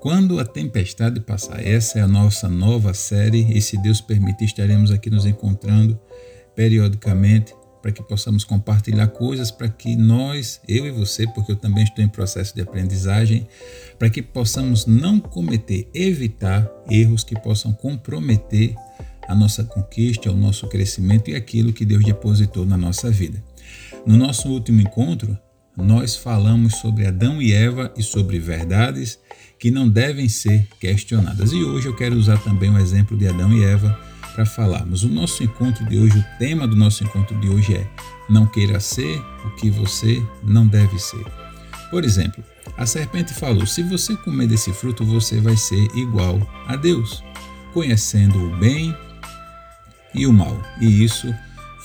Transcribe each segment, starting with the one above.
Quando a tempestade passar, essa é a nossa nova série e se Deus permitir estaremos aqui nos encontrando periodicamente para que possamos compartilhar coisas para que nós, eu e você, porque eu também estou em processo de aprendizagem, para que possamos não cometer, evitar erros que possam comprometer a nossa conquista, o nosso crescimento e aquilo que Deus depositou na nossa vida. No nosso último encontro, nós falamos sobre Adão e Eva e sobre verdades que não devem ser questionadas. E hoje eu quero usar também o exemplo de Adão e Eva para falarmos. O nosso encontro de hoje, o tema do nosso encontro de hoje é: Não queira ser o que você não deve ser. Por exemplo, a serpente falou: Se você comer desse fruto, você vai ser igual a Deus, conhecendo o bem e o mal. E isso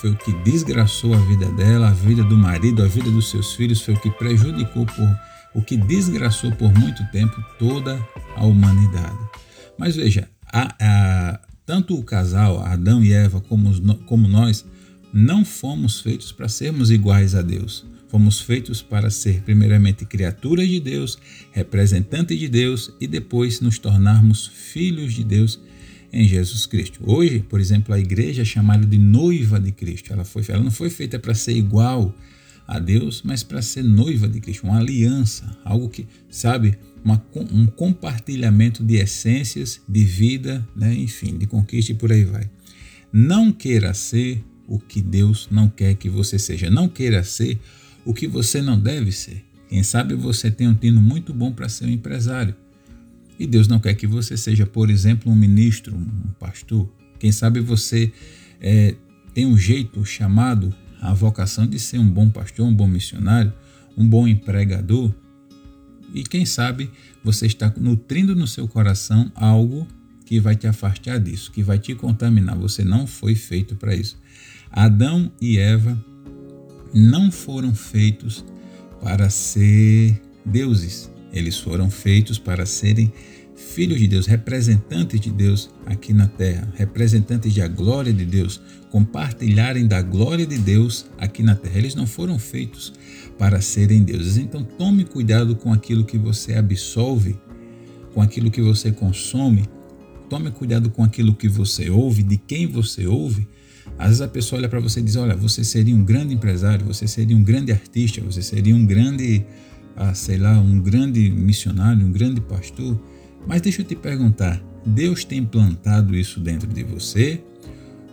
foi o que desgraçou a vida dela, a vida do marido, a vida dos seus filhos, foi o que prejudicou por o que desgraçou por muito tempo toda a humanidade. Mas veja, a, a, tanto o casal, Adão e Eva, como, como nós, não fomos feitos para sermos iguais a Deus. Fomos feitos para ser, primeiramente, criaturas de Deus, representantes de Deus e depois nos tornarmos filhos de Deus em Jesus Cristo. Hoje, por exemplo, a igreja é chamada de noiva de Cristo. Ela, foi, ela não foi feita para ser igual a Deus, mas para ser noiva de Cristo, uma aliança, algo que, sabe, uma, um compartilhamento de essências, de vida, né, enfim, de conquista e por aí vai. Não queira ser o que Deus não quer que você seja. Não queira ser o que você não deve ser. Quem sabe você tem um tino muito bom para ser um empresário. E Deus não quer que você seja, por exemplo, um ministro, um pastor. Quem sabe você é, tem um jeito chamado, a vocação de ser um bom pastor, um bom missionário, um bom empregador, e quem sabe você está nutrindo no seu coração algo que vai te afastar disso, que vai te contaminar. Você não foi feito para isso. Adão e Eva não foram feitos para ser deuses. Eles foram feitos para serem filhos de Deus, representantes de Deus aqui na terra, representantes da glória de Deus, compartilharem da glória de Deus aqui na terra. Eles não foram feitos para serem deuses. Então tome cuidado com aquilo que você absolve, com aquilo que você consome. Tome cuidado com aquilo que você ouve, de quem você ouve. Às vezes a pessoa olha para você e diz: Olha, você seria um grande empresário, você seria um grande artista, você seria um grande, ah, sei lá, um grande missionário, um grande pastor. Mas deixa eu te perguntar: Deus tem plantado isso dentro de você?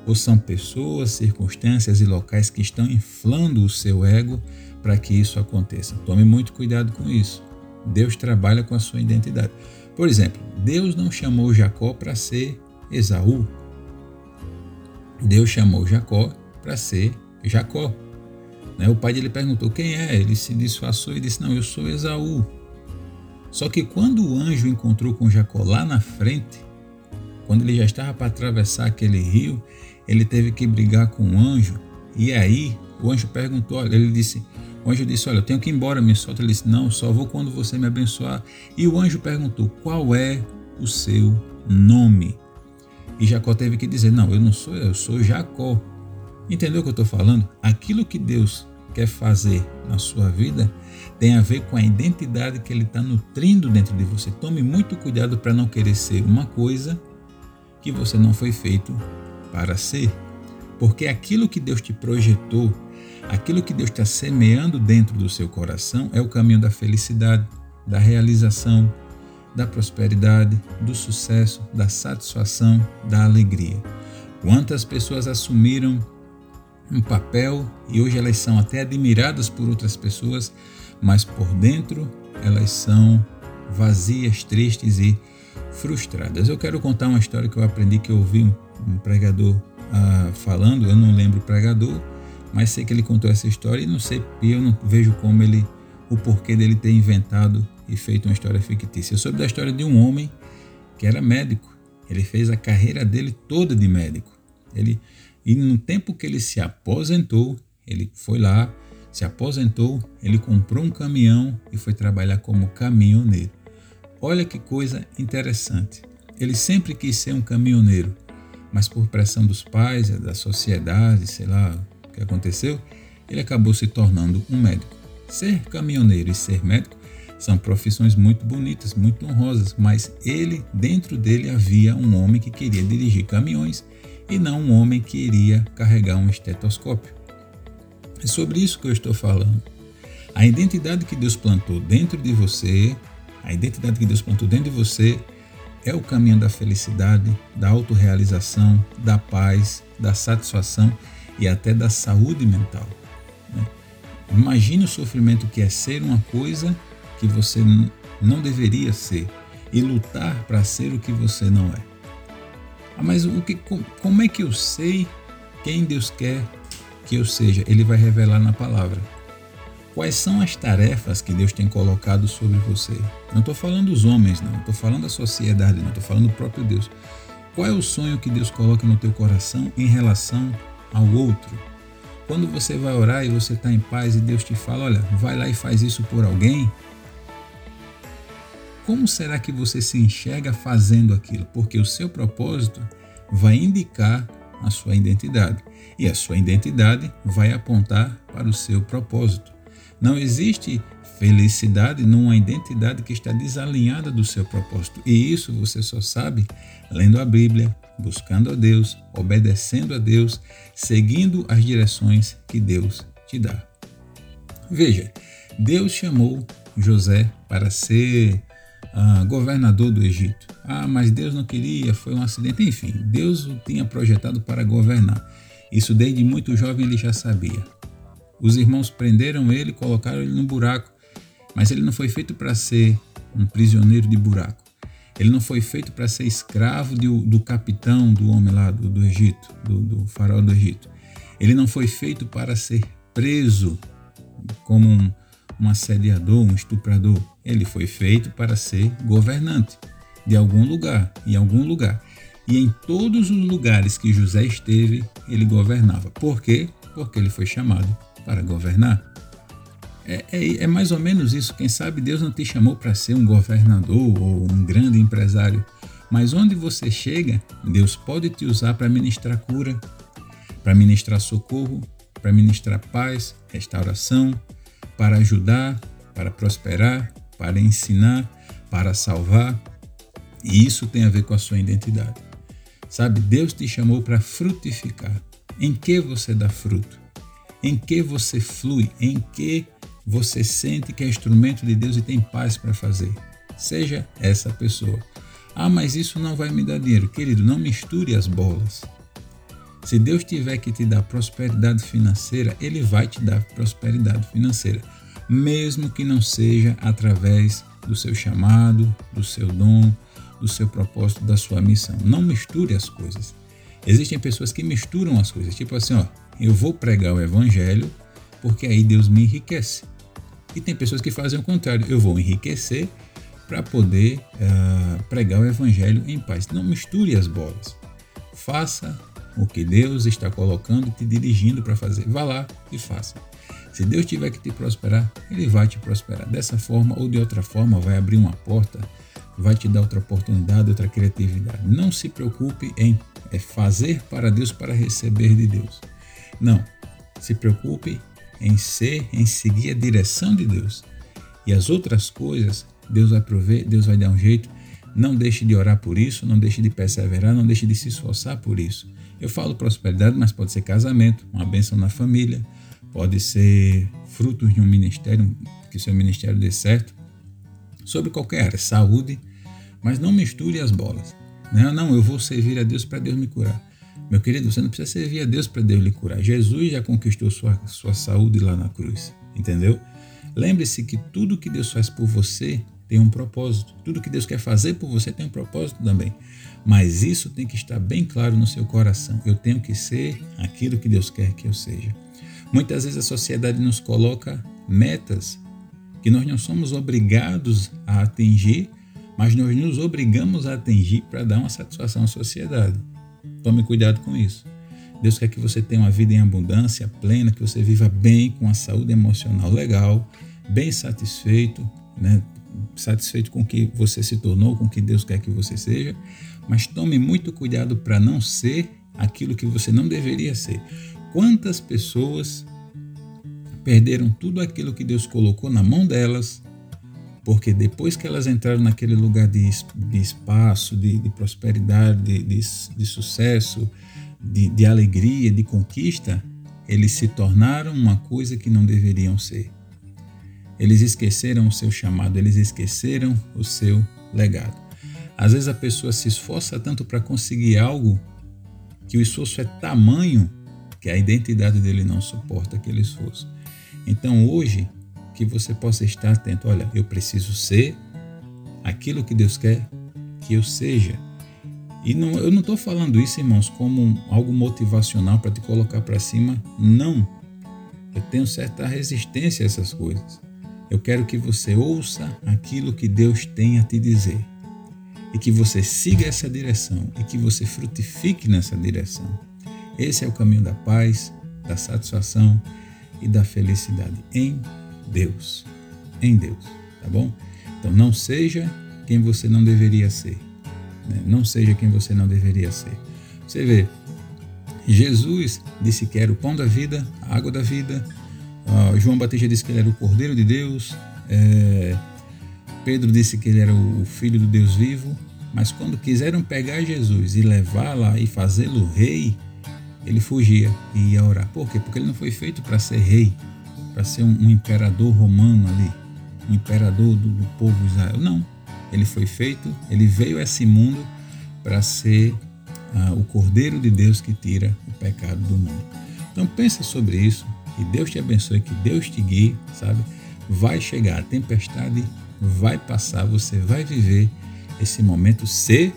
Ou são pessoas, circunstâncias e locais que estão inflando o seu ego para que isso aconteça? Tome muito cuidado com isso. Deus trabalha com a sua identidade. Por exemplo, Deus não chamou Jacó para ser Esaú. Deus chamou Jacó para ser Jacó. Né? O pai dele perguntou quem é, ele se disfarçou e disse: Não, eu sou Esaú. Só que quando o anjo encontrou com Jacó lá na frente, quando ele já estava para atravessar aquele rio, ele teve que brigar com o anjo. E aí o anjo perguntou, ele disse, o anjo disse, olha, eu tenho que ir embora, me solta. Ele disse, não, só vou quando você me abençoar. E o anjo perguntou, qual é o seu nome? E Jacó teve que dizer, não, eu não sou eu, eu sou Jacó. Entendeu o que eu estou falando? Aquilo que Deus quer fazer na sua vida tem a ver com a identidade que Ele está nutrindo dentro de você. Tome muito cuidado para não querer ser uma coisa que você não foi feito para ser. Porque aquilo que Deus te projetou, aquilo que Deus está semeando dentro do seu coração é o caminho da felicidade, da realização, da prosperidade, do sucesso, da satisfação, da alegria. Quantas pessoas assumiram um papel e hoje elas são até admiradas por outras pessoas, mas por dentro elas são vazias, tristes e frustradas. Eu quero contar uma história que eu aprendi que eu ouvi um, pregador uh, falando, eu não lembro o pregador, mas sei que ele contou essa história e não sei, eu não vejo como ele, o porquê dele ter inventado e feito uma história fictícia. Eu soube da história de um homem que era médico. Ele fez a carreira dele toda de médico. Ele e no tempo que ele se aposentou, ele foi lá, se aposentou, ele comprou um caminhão e foi trabalhar como caminhoneiro. Olha que coisa interessante. Ele sempre quis ser um caminhoneiro, mas por pressão dos pais, da sociedade, sei lá o que aconteceu, ele acabou se tornando um médico. Ser caminhoneiro e ser médico São profissões muito bonitas, muito honrosas, mas ele, dentro dele, havia um homem que queria dirigir caminhões e não um homem que iria carregar um estetoscópio. É sobre isso que eu estou falando. A identidade que Deus plantou dentro de você, a identidade que Deus plantou dentro de você é o caminho da felicidade, da autorrealização, da paz, da satisfação e até da saúde mental. Né? Imagine o sofrimento que é ser uma coisa que você não deveria ser e lutar para ser o que você não é. Mas o que, como é que eu sei quem Deus quer que eu seja? Ele vai revelar na palavra. Quais são as tarefas que Deus tem colocado sobre você? Não estou falando dos homens, não. Estou falando da sociedade, não. Estou falando do próprio Deus. Qual é o sonho que Deus coloca no teu coração em relação ao outro? Quando você vai orar e você está em paz e Deus te fala, olha, vai lá e faz isso por alguém, como será que você se enxerga fazendo aquilo? Porque o seu propósito vai indicar a sua identidade e a sua identidade vai apontar para o seu propósito. Não existe felicidade numa identidade que está desalinhada do seu propósito. E isso você só sabe lendo a Bíblia, buscando a Deus, obedecendo a Deus, seguindo as direções que Deus te dá. Veja, Deus chamou José para ser ah, governador do Egito. Ah, mas Deus não queria, foi um acidente. Enfim, Deus o tinha projetado para governar. Isso desde muito jovem ele já sabia. Os irmãos prenderam ele, colocaram ele no buraco, mas ele não foi feito para ser um prisioneiro de buraco. Ele não foi feito para ser escravo de, do capitão do homem lá do, do Egito, do, do faraó do Egito. Ele não foi feito para ser preso como um, um assediador, um estuprador. Ele foi feito para ser governante de algum lugar, em algum lugar. E em todos os lugares que José esteve, ele governava. Por quê? Porque ele foi chamado para governar. É, é, é, mais ou menos isso. Quem sabe Deus não te chamou para ser um governador ou um grande empresário. Mas onde você chega, Deus pode te usar para ministrar cura, para ministrar socorro, para ministrar paz, restauração, para ajudar, para prosperar, para ensinar, para salvar. E isso tem a ver com a sua identidade. Sabe, Deus te chamou para frutificar. Em que você dá fruto? Em que você flui? Em que você sente que é instrumento de Deus e tem paz para fazer? Seja essa pessoa. Ah, mas isso não vai me dar dinheiro. Querido, não misture as bolas. Se Deus tiver que te dar prosperidade financeira, Ele vai te dar prosperidade financeira, mesmo que não seja através do seu chamado, do seu dom, do seu propósito, da sua missão. Não misture as coisas. Existem pessoas que misturam as coisas, tipo assim, ó, eu vou pregar o evangelho porque aí Deus me enriquece. E tem pessoas que fazem o contrário, eu vou enriquecer para poder uh, pregar o evangelho em paz. Não misture as bolas. Faça o que Deus está colocando, te dirigindo para fazer. Vá lá e faça. Se Deus tiver que te prosperar, Ele vai te prosperar. Dessa forma ou de outra forma, vai abrir uma porta, vai te dar outra oportunidade, outra criatividade. Não se preocupe em é fazer para Deus para receber de Deus. Não. Se preocupe em ser, em seguir a direção de Deus. E as outras coisas, Deus vai prover, Deus vai dar um jeito. Não deixe de orar por isso, não deixe de perseverar, não deixe de se esforçar por isso. Eu falo prosperidade, mas pode ser casamento, uma bênção na família, pode ser frutos de um ministério, que seu ministério dê certo, sobre qualquer área, saúde, mas não misture as bolas. Não, não, eu vou servir a Deus para Deus me curar. Meu querido, você não precisa servir a Deus para Deus lhe curar. Jesus já conquistou sua, sua saúde lá na cruz, entendeu? Lembre-se que tudo que Deus faz por você tem um propósito. Tudo que Deus quer fazer por você tem um propósito também. Mas isso tem que estar bem claro no seu coração. Eu tenho que ser aquilo que Deus quer que eu seja. Muitas vezes a sociedade nos coloca metas que nós não somos obrigados a atingir, mas nós nos obrigamos a atingir para dar uma satisfação à sociedade. Tome cuidado com isso. Deus quer que você tenha uma vida em abundância, plena, que você viva bem, com a saúde emocional legal, bem satisfeito, né? Satisfeito com o que você se tornou, com o que Deus quer que você seja, mas tome muito cuidado para não ser aquilo que você não deveria ser. Quantas pessoas perderam tudo aquilo que Deus colocou na mão delas Porque depois que elas entraram naquele lugar de, de espaço, de, de prosperidade, de, de, de sucesso, de, alegria, de conquista, eles se tornaram uma coisa que não deveriam ser. Eles esqueceram o seu chamado, eles esqueceram o seu legado. Às vezes a pessoa se esforça tanto para conseguir algo que o esforço é tamanho que a identidade dele não suporta aquele esforço. Então hoje que você possa estar atento, olha, eu preciso ser aquilo que Deus quer que eu seja. E não, eu não estou falando isso, irmãos, como algo motivacional para te colocar para cima. Não. Eu tenho certa resistência a essas coisas. Eu quero que você ouça aquilo que Deus tem a te dizer e que você siga essa direção e que você frutifique nessa direção. Esse é o caminho da paz, da satisfação e da felicidade em Deus. Em Deus, tá bom? Então não seja quem você não deveria ser. Né? Não seja quem você não deveria ser. Você vê, Jesus disse que era o pão da vida, a água da vida, Uh, João Batista disse que ele era o Cordeiro de Deus. É, Pedro disse que ele era o Filho do Deus vivo. Mas quando quiseram pegar Jesus e levar lá e fazê-lo rei, ele fugia e ia orar. Por quê? Porque ele não foi feito para ser rei, para ser um, um, imperador romano ali, um imperador do, do povo de Israel. Não. Ele foi feito, ele veio a esse mundo para ser uh, o Cordeiro de Deus que tira o pecado do mundo. Então pensa sobre isso, que Deus te abençoe, que Deus te guie, sabe? Vai chegar a tempestade, vai passar, você vai viver esse momento se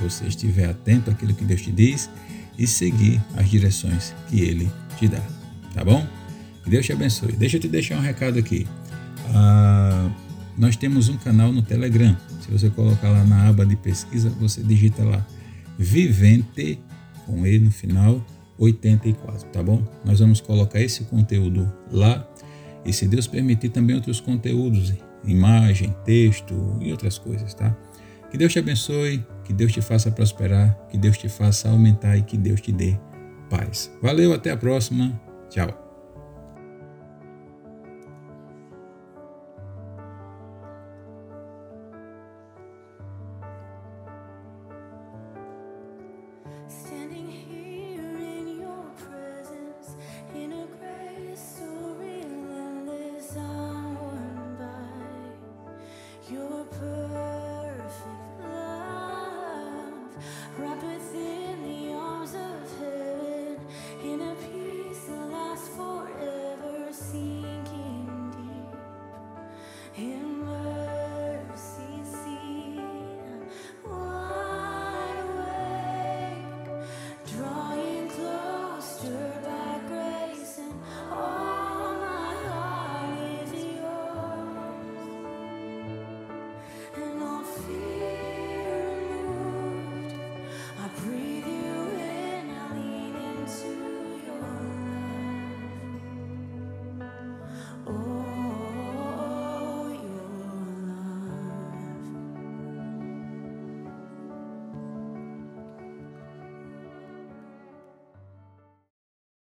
você estiver atento àquilo que Deus te diz e seguir as direções que Ele te dá, tá bom? Que Deus te abençoe. Deixa eu te deixar um recado aqui. Ah, nós temos um canal no Telegram. Se você colocar lá na aba de pesquisa, você digita lá Vivente com E no final 84, tá bom? Nós vamos colocar esse conteúdo lá e, se Deus permitir, também outros conteúdos, imagem, texto e outras coisas, tá? Que Deus te abençoe, que Deus te faça prosperar, que Deus te faça aumentar e que Deus te dê paz. Valeu, até a próxima. Tchau.